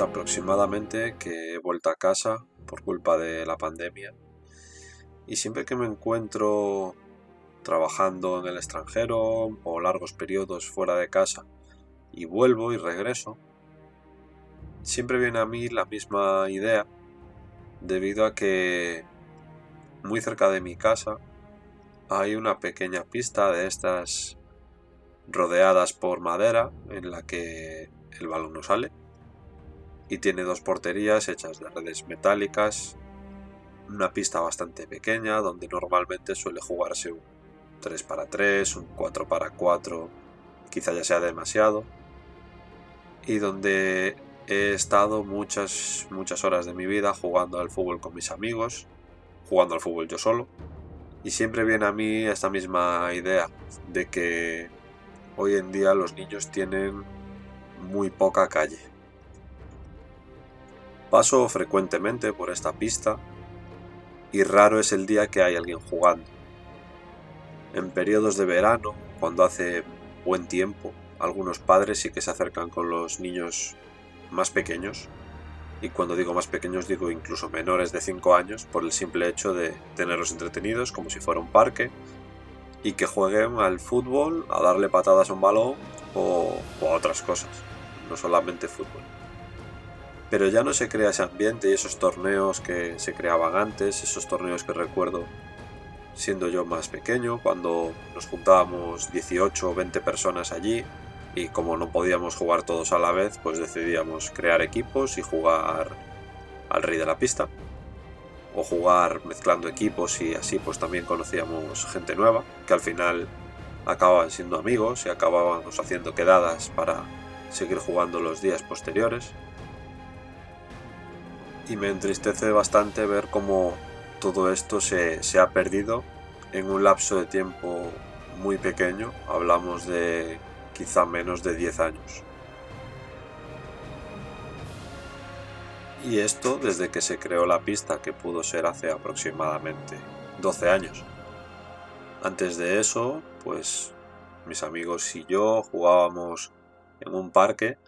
Aproximadamente que he vuelto a casa por culpa de la pandemia. Y siempre que me encuentro trabajando en el extranjero o largos periodos fuera de casa y vuelvo y regreso, siempre viene a mí la misma idea debido a que muy cerca de mi casa hay una pequeña pista de estas rodeadas por madera en la que el balón no sale y tiene dos porterías hechas de redes metálicas, una pista bastante pequeña donde normalmente suele jugarse un 3 para 3, un 4 para 4, quizá ya sea demasiado, y donde he estado muchas, muchas horas de mi vida jugando al fútbol con mis amigos, jugando al fútbol yo solo, y siempre viene a mí esta misma idea de que hoy en día los niños tienen muy poca calle Paso frecuentemente por esta pista y raro es el día que hay alguien jugando. En periodos de verano, cuando hace buen tiempo, algunos padres sí que se acercan con los niños más pequeños, y cuando digo más pequeños digo incluso menores de 5 años, por el simple hecho de tenerlos entretenidos como si fuera un parque, y que jueguen al fútbol, a darle patadas a un balón o, o a otras cosas, no solamente fútbol pero ya no se crea ese ambiente y esos torneos que se creaban antes, esos torneos que recuerdo siendo yo más pequeño, cuando nos juntábamos 18 o 20 personas allí y como no podíamos jugar todos a la vez, pues decidíamos crear equipos y jugar al rey de la pista. O jugar mezclando equipos y así pues también conocíamos gente nueva que al final acababan siendo amigos y acabábamos haciendo quedadas para seguir jugando los días posteriores y me entristece bastante ver cómo todo esto se, ha perdido en un lapso de tiempo muy pequeño, hablamos de quizá menos de 10 años. Y esto desde que se creó la pista, que pudo ser hace aproximadamente 12 años. Antes de eso, pues mis amigos y yo jugábamos en un parque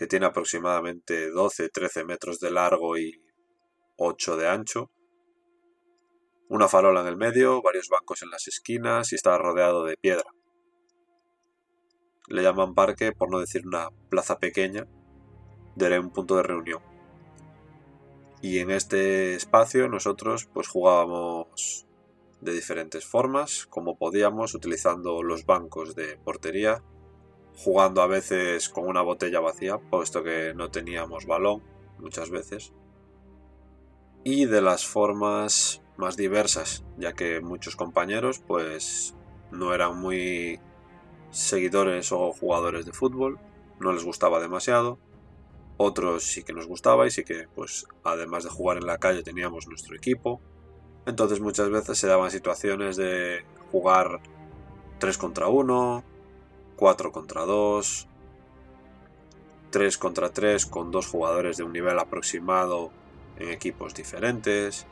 que tiene aproximadamente 12-13 metros de largo y 8 de ancho. Una farola en el medio, varios bancos en las esquinas y está rodeado de piedra. Le llaman parque por no decir una plaza pequeña, de un punto de reunión. Y en este espacio nosotros pues jugábamos de diferentes formas, como podíamos, utilizando los bancos de portería jugando a veces con una botella vacía, puesto que no teníamos balón muchas veces, y de las formas más diversas, ya que muchos compañeros pues no eran muy seguidores o jugadores de fútbol, no les gustaba demasiado, otros sí que nos gustaba y sí que pues además de jugar en la calle teníamos nuestro equipo, entonces muchas veces se daban situaciones de jugar 3 contra 1, 4 contra 2, 3 contra 3 con dos jugadores de un nivel aproximado en equipos diferentes.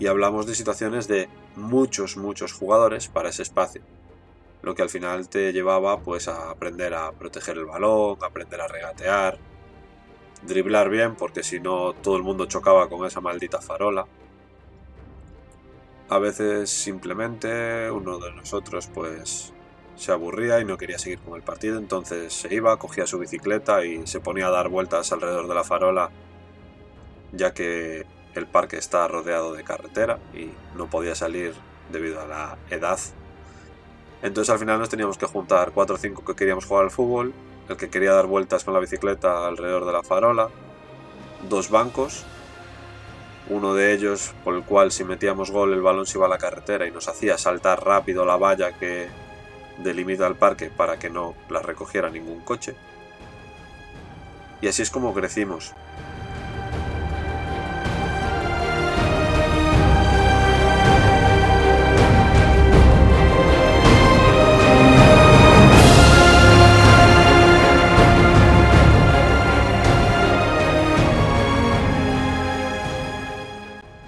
Y hablamos de situaciones de muchos, muchos jugadores para ese espacio. Lo que al final te llevaba pues a aprender a proteger el balón, aprender a regatear, driblar bien porque si no todo el mundo chocaba con esa maldita farola. A veces simplemente uno de nosotros pues se aburría y no quería seguir con el partido, entonces se iba, cogía su bicicleta y se ponía a dar vueltas alrededor de la farola, ya que el parque está rodeado de carretera y no podía salir debido a la edad. Entonces al final nos teníamos que juntar 4 o 5 que queríamos jugar al fútbol el que quería dar vueltas con la bicicleta alrededor de la farola, dos bancos, uno de ellos por el cual si metíamos gol el balón se iba a la carretera y nos hacía saltar rápido la valla que delimita el parque para que no la recogiera ningún coche. Y así es como crecimos,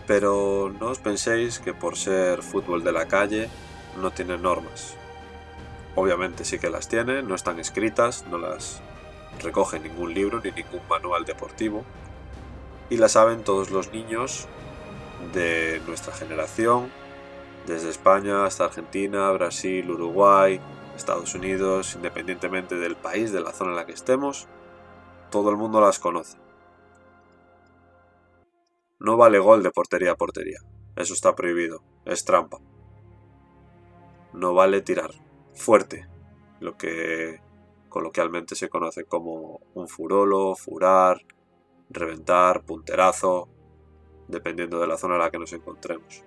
Pero no os penséis que por ser fútbol de la calle no tiene normas. Obviamente sí que las tiene, no están escritas, no las recoge ningún libro ni ningún manual deportivo. Y las saben todos los niños de nuestra generación, desde España hasta Argentina, Brasil, Uruguay, Estados Unidos, independientemente del país, de la zona en la que estemos, todo el mundo las conoce. No vale gol de portería a portería. Eso está prohibido. Es trampa. No vale tirar fuerte, lo que coloquialmente se conoce como un furolo, furar, reventar, punterazo, dependiendo de la zona en la que nos encontremos.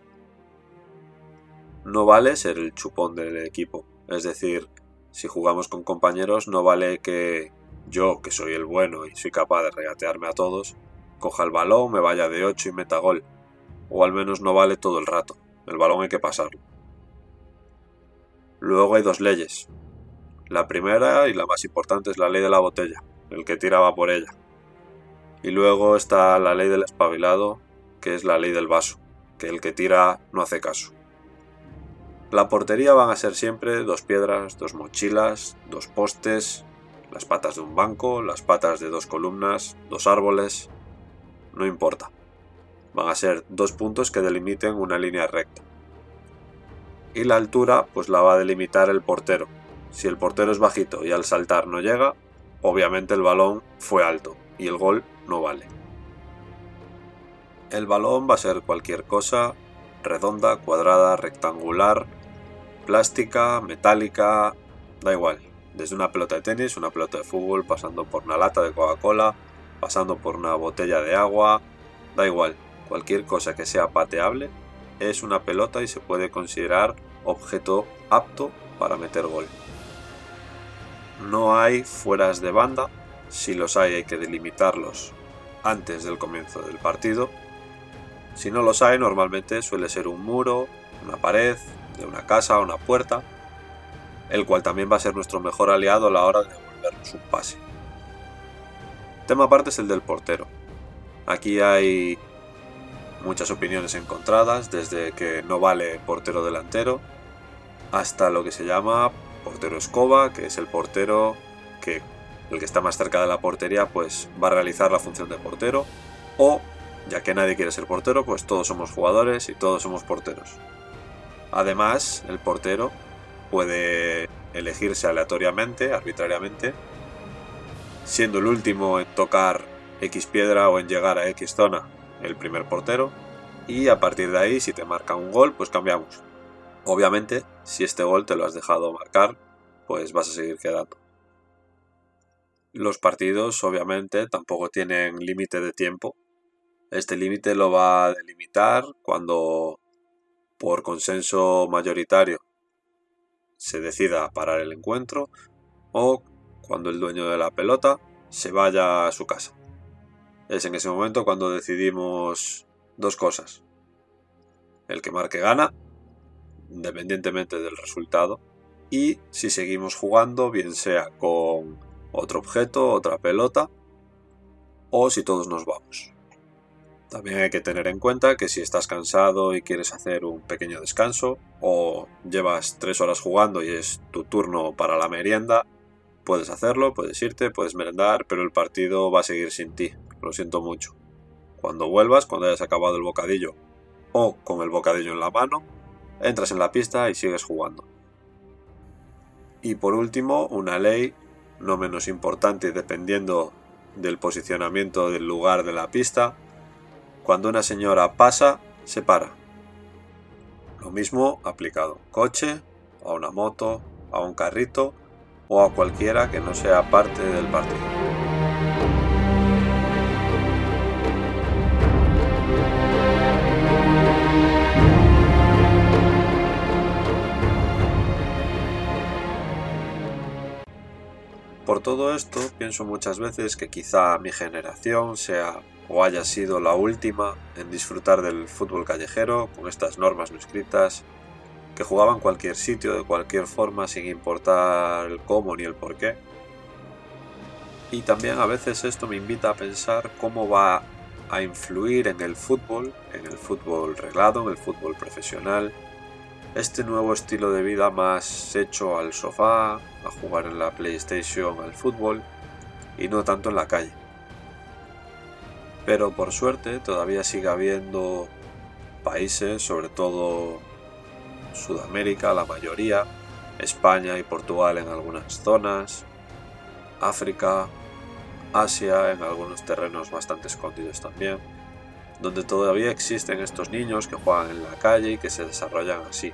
No vale ser el chupón del equipo, es decir, si jugamos con compañeros no vale que yo, que soy el bueno y soy capaz de regatearme a todos, coja el balón, me vaya de 8 y meta gol. O al menos no vale todo el rato. El balón hay que pasarlo. Luego hay dos leyes. La primera y la más importante es la ley de la botella, el que tiraba por ella. Y luego está la ley del espabilado, que es la ley del vaso, que el que tira no hace caso. La portería van a ser siempre dos piedras, dos mochilas, dos postes, las patas de un banco, las patas de dos columnas, dos árboles, no importa. Van a ser dos puntos que delimiten una línea recta. Y la altura pues la va a delimitar el portero. Si el portero es bajito y al saltar no llega, obviamente el balón fue alto y el gol no vale. El balón va a ser cualquier cosa, redonda, cuadrada, rectangular, plástica, metálica, da igual. Desde una pelota de tenis, una pelota de fútbol, pasando por una lata de Coca-Cola, pasando por una botella de agua, da igual, cualquier cosa que sea pateable es una pelota y se puede considerar objeto apto para meter gol. No hay fueras de banda, si los hay hay que delimitarlos antes del comienzo del partido. Si no los hay, normalmente suele ser un muro, una pared, de una casa, una puerta, el cual también va a ser nuestro mejor aliado a la hora de devolvernos un pase tema aparte es el del portero. Aquí hay muchas opiniones encontradas, desde que no vale portero delantero hasta lo que se llama portero escoba, que es el portero que el que está más cerca de la portería pues va a realizar la función de portero o ya que nadie quiere ser portero, pues todos somos jugadores y todos somos porteros. Además, el portero puede elegirse aleatoriamente, arbitrariamente, siendo el último en tocar X piedra o en llegar a X zona el primer portero. Y a partir de ahí, si te marca un gol, pues cambiamos. Obviamente, si este gol te lo has dejado marcar, pues vas a seguir quedando. Los partidos, obviamente, tampoco tienen límite de tiempo. Este límite lo va a delimitar cuando, por consenso mayoritario, se decida parar el encuentro o cuando el dueño de la pelota se vaya a su casa. Es en ese momento cuando decidimos dos cosas. El que marque gana, independientemente del resultado, y si seguimos jugando, bien sea con otro objeto, otra pelota, o si todos nos vamos. También hay que tener en cuenta que si estás cansado y quieres hacer un pequeño descanso, o llevas tres horas jugando y es tu turno para la merienda, Puedes hacerlo, puedes irte, puedes merendar, pero el partido va a seguir sin ti. Lo siento mucho. Cuando vuelvas, cuando hayas acabado el bocadillo o con el bocadillo en la mano, entras en la pista y sigues jugando. Y por último, una ley no menos importante dependiendo del posicionamiento del lugar de la pista. Cuando una señora pasa, se para. Lo mismo aplicado a un coche, a una moto, a un carrito o a cualquiera que no sea parte del partido. Por todo esto, pienso muchas veces que quizá mi generación sea o haya sido la última en disfrutar del fútbol callejero con estas normas no escritas, que jugaba en cualquier sitio, de cualquier forma, sin importar el cómo ni el por qué. Y también a veces esto me invita a pensar cómo va a influir en el fútbol, en el fútbol reglado, en el fútbol profesional, este nuevo estilo de vida más hecho al sofá, a jugar en la PlayStation, al fútbol y no tanto en la calle. Pero por suerte todavía sigue habiendo países, sobre todo Sudamérica, la mayoría, España y Portugal en algunas zonas, África, Asia en algunos terrenos bastante escondidos también, donde todavía existen estos niños que juegan en la calle y que se desarrollan así.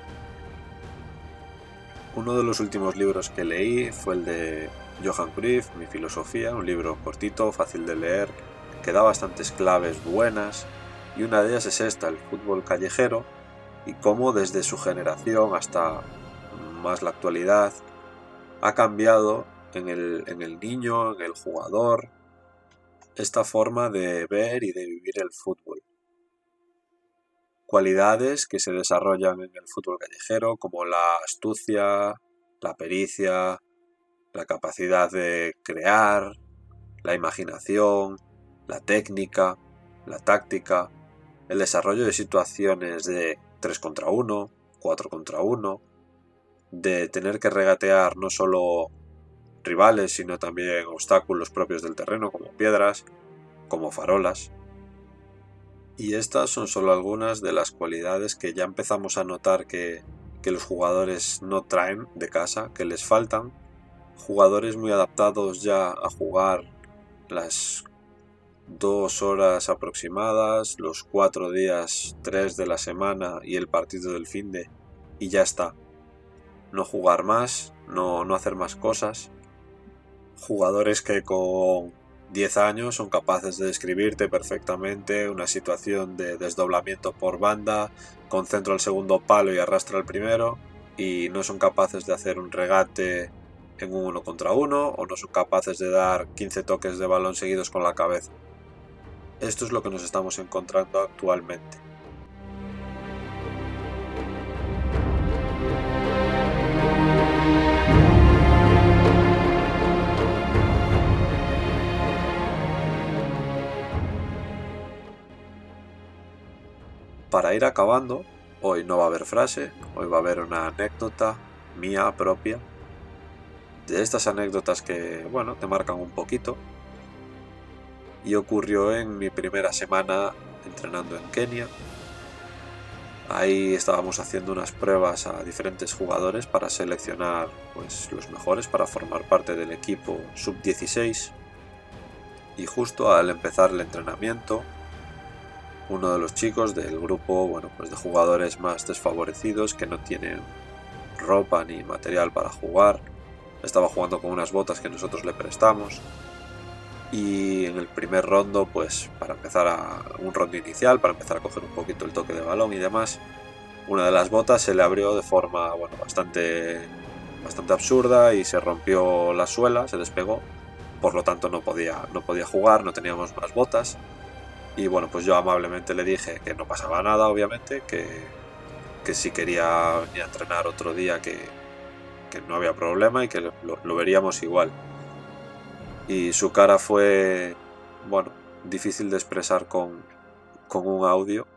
Uno de los últimos libros que leí fue el de Johan Cruyff, Mi filosofía, un libro cortito, fácil de leer, que da bastantes claves buenas, y una de ellas es esta, el fútbol callejero, y cómo desde su generación hasta más la actualidad ha cambiado en el, en el niño, en el jugador, esta forma de ver y de vivir el fútbol. Cualidades que se desarrollan en el fútbol callejero como la astucia, la pericia, la capacidad de crear, la imaginación, la técnica, la táctica, el desarrollo de situaciones de 3 contra 1, 4 contra 1, de tener que regatear no solo rivales, sino también obstáculos propios del terreno, como piedras, como farolas. Y estas son solo algunas de las cualidades que ya empezamos a notar que, que los jugadores no traen de casa, que les faltan. Jugadores muy adaptados ya a jugar las dos horas aproximadas, los cuatro días, tres de la semana y el partido del fin de y ya está. No jugar más, no, no hacer más cosas jugadores que con 10 años son capaces de describirte perfectamente una situación de desdoblamiento por banda, con centro al segundo palo y arrastra al primero, y no son capaces de hacer un regate en un uno contra uno, o no son capaces de dar 15 toques de balón seguidos con la cabeza. Esto es lo que nos estamos encontrando actualmente. Para ir acabando, hoy no va a haber frase, hoy va a haber una anécdota mía propia. De estas anécdotas que, bueno, te marcan un poquito. Y ocurrió en mi primera semana entrenando en Kenia. Ahí estábamos haciendo unas pruebas a diferentes jugadores para seleccionar pues, los mejores para formar parte del equipo sub-16. Y justo al empezar el entrenamiento, uno de los chicos del grupo, bueno, pues de jugadores más desfavorecidos que no tienen ropa ni material para jugar. Estaba jugando con unas botas que nosotros le prestamos. Y en el primer rondo, pues para empezar a un rondo inicial, para empezar a coger un poquito el toque de balón y demás, una de las botas se le abrió de forma, bueno, bastante, bastante absurda y se rompió la suela, se despegó. Por lo tanto no podía, no podía jugar, no teníamos más botas y bueno, pues yo amablemente le dije que no pasaba nada, obviamente, que, que si quería venir a entrenar otro día que, que no había problema y que lo, lo, veríamos igual. Y su cara fue, bueno, difícil de expresar con, con un audio,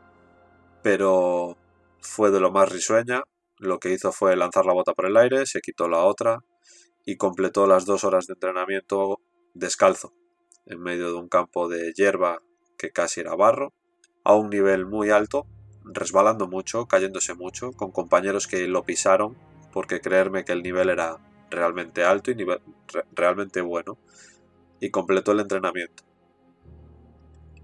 pero fue de lo más risueña. Lo que hizo fue lanzar la bota por el aire, se quitó la otra y completó las dos horas de entrenamiento descalzo, en medio de un campo de hierba que casi era barro, a un nivel muy alto, resbalando mucho, cayéndose mucho, con compañeros que lo pisaron, porque creerme que el nivel era realmente alto y nivel, realmente bueno, y completó el entrenamiento.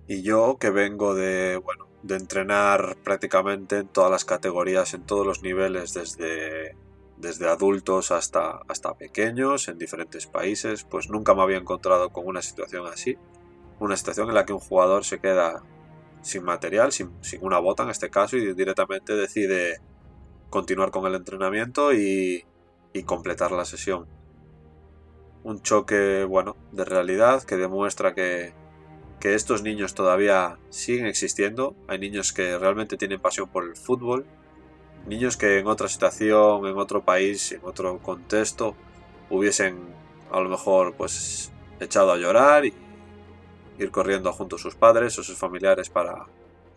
Y yo que vengo de, bueno, de entrenar prácticamente en todas las categorías, en todos los niveles, desde desde adultos hasta, hasta pequeños en diferentes países, pues nunca me había encontrado con una situación así. Una situación en la que un jugador se queda sin material, sin, una bota en este caso, y directamente decide continuar con el entrenamiento y, y completar la sesión. Un choque, bueno, de realidad que demuestra que, que estos niños todavía siguen existiendo. Hay niños que realmente tienen pasión por el fútbol niños que en otra situación, en otro país, en otro contexto, hubiesen a lo mejor pues echado a llorar ir corriendo junto a sus padres o sus familiares para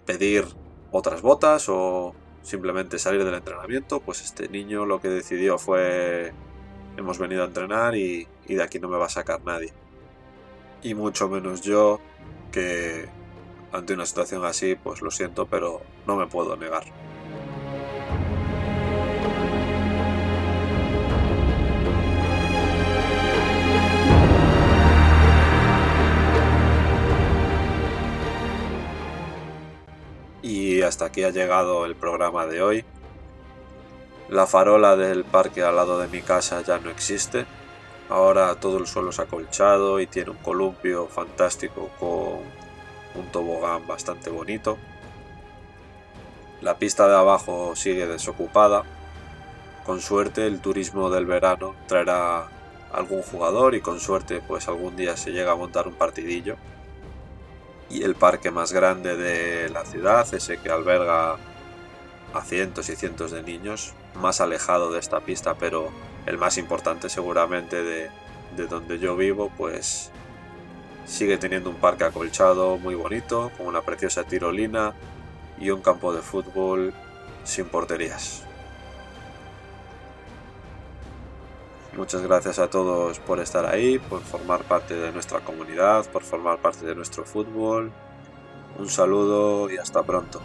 pedir otras botas o simplemente salir del entrenamiento, pues este niño lo que decidió fue hemos venido a entrenar y, de aquí no me va a sacar nadie. Y mucho menos yo que ante una situación así, pues lo siento, pero no me puedo negar. Hasta aquí ha llegado el programa de hoy. La farola del parque al lado de mi casa ya no existe. Ahora todo el suelo es acolchado y tiene un columpio fantástico con un tobogán bastante bonito. La pista de abajo sigue desocupada. Con suerte el turismo del verano traerá algún jugador y con suerte pues algún día se llega a montar un partidillo y el parque más grande de la ciudad, ese que alberga a cientos y cientos de niños, más alejado de esta pista, pero el más importante seguramente de, de donde yo vivo, pues sigue teniendo un parque acolchado muy bonito, con una preciosa tirolina y un campo de fútbol sin porterías. Muchas gracias a todos por estar ahí, por formar parte de nuestra comunidad, por formar parte de nuestro fútbol. Un saludo y hasta pronto.